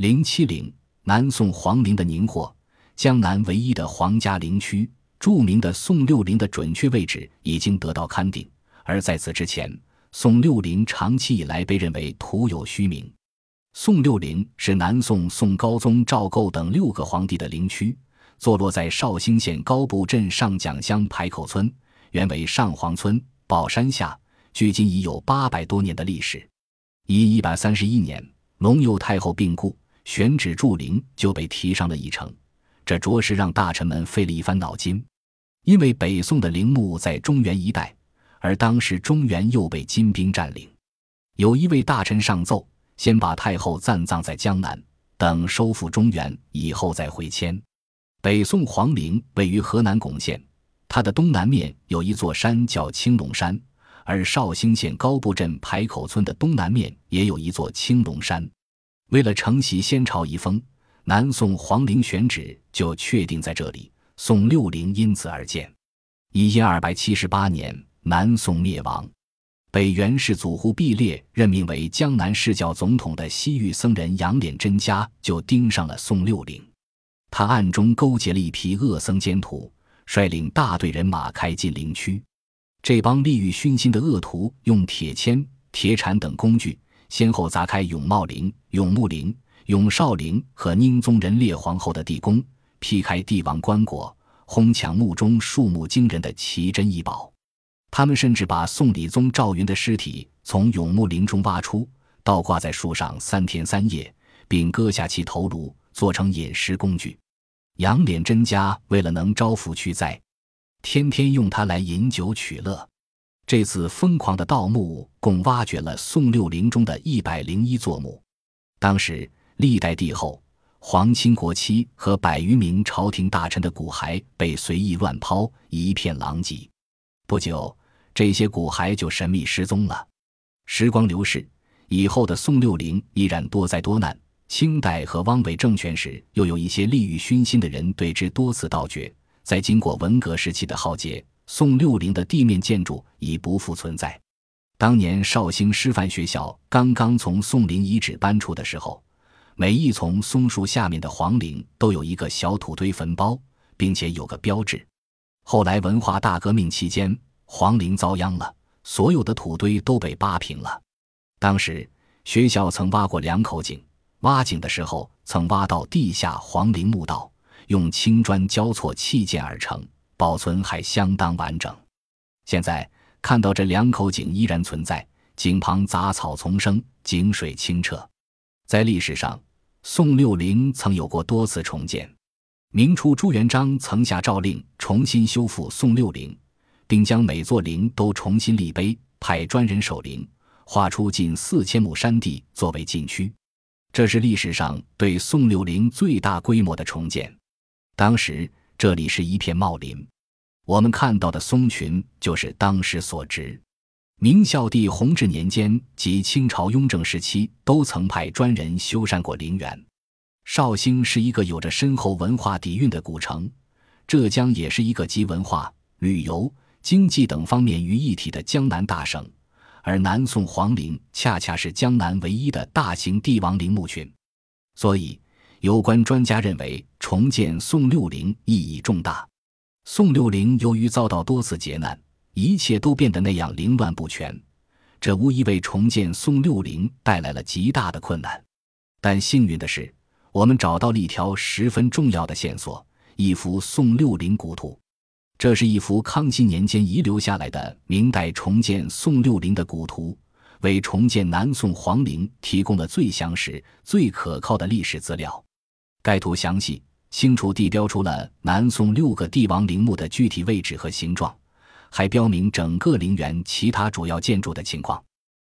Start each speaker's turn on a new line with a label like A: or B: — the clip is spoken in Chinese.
A: 零七陵，南宋皇陵的宁霍，江南唯一的皇家陵区。著名的宋六陵的准确位置已经得到勘定，而在此之前，宋六陵长期以来被认为徒有虚名。宋六陵是南宋宋高宗赵构等六个皇帝的陵区，坐落在绍兴县高埠镇上蒋乡排口村，原为上皇村，宝山下，距今已有八百多年的历史。一一百三十一年，隆佑太后病故，选址筑陵就被提上了议程，这着实让大臣们费了一番脑筋。因为北宋的陵墓在中原一带，而当时中原又被金兵占领，有一位大臣上奏，先把太后暂葬在江南，等收复中原以后再回迁。北宋皇陵位于河南巩县，它的东南面有一座山叫青龙山，而绍兴县高埠镇排口村的东南面也有一座青龙山。为了承袭先朝遗风，南宋皇陵选址就确定在这里。宋六陵因此而建。一千二百七十八年，南宋灭亡，被元世祖忽必烈任命为江南释教总统的西域僧人杨敛真家就盯上了宋六陵。他暗中勾结了一批恶僧奸徒，率领大队人马开进陵区。这帮利欲熏心的恶徒用铁钎、铁铲等工具，先后砸开永茂陵、永穆陵、永绍陵和宁宗仁烈皇后的地宫。劈开帝王棺椁，哄抢墓中数目惊人的奇珍异宝。他们甚至把宋理宗赵云的尸体从永穆陵中挖出，倒挂在树上三天三夜，并割下其头颅做成饮食工具。杨敛真家为了能招福驱灾，天天用它来饮酒取乐。这次疯狂的盗墓共挖掘了宋六陵中的一百零一座墓。当时历代帝后。皇亲国戚和百余名朝廷大臣的骨骸被随意乱抛，一片狼藉。不久，这些骨骸就神秘失踪了。时光流逝，以后的宋六陵依然多灾多难。清代和汪伪政权时，又有一些利欲熏心的人对之多次盗掘。在经过文革时期的浩劫，宋六陵的地面建筑已不复存在。当年绍兴师范学校刚刚从宋陵遗址搬出的时候。每一丛松树下面的皇陵都有一个小土堆坟包，并且有个标志。后来文化大革命期间，皇陵遭殃了，所有的土堆都被扒平了。当时学校曾挖过两口井，挖井的时候曾挖到地下皇陵墓道，用青砖交错砌建而成，保存还相当完整。现在看到这两口井依然存在，井旁杂草丛生，井水清澈。在历史上。宋六陵曾有过多次重建，明初朱元璋曾下诏令重新修复宋六陵，并将每座陵都重新立碑，派专人守陵，划出近四千亩山地作为禁区。这是历史上对宋六陵最大规模的重建。当时这里是一片茂林，我们看到的松群就是当时所植。明孝帝弘治年间及清朝雍正时期，都曾派专人修缮过陵园。绍兴是一个有着深厚文化底蕴的古城，浙江也是一个集文化、旅游、经济等方面于一体的江南大省。而南宋皇陵恰恰是江南唯一的大型帝王陵墓群，所以有关专家认为，重建宋六陵意义重大。宋六陵由于遭到多次劫难。一切都变得那样凌乱不全，这无疑为重建宋六陵带来了极大的困难。但幸运的是，我们找到了一条十分重要的线索：一幅宋六陵古图。这是一幅康熙年间遗留下来的明代重建宋六陵的古图，为重建南宋皇陵提供了最详实、最可靠的历史资料。该图详细、清楚地标出了南宋六个帝王陵墓的具体位置和形状。还标明整个陵园其他主要建筑的情况。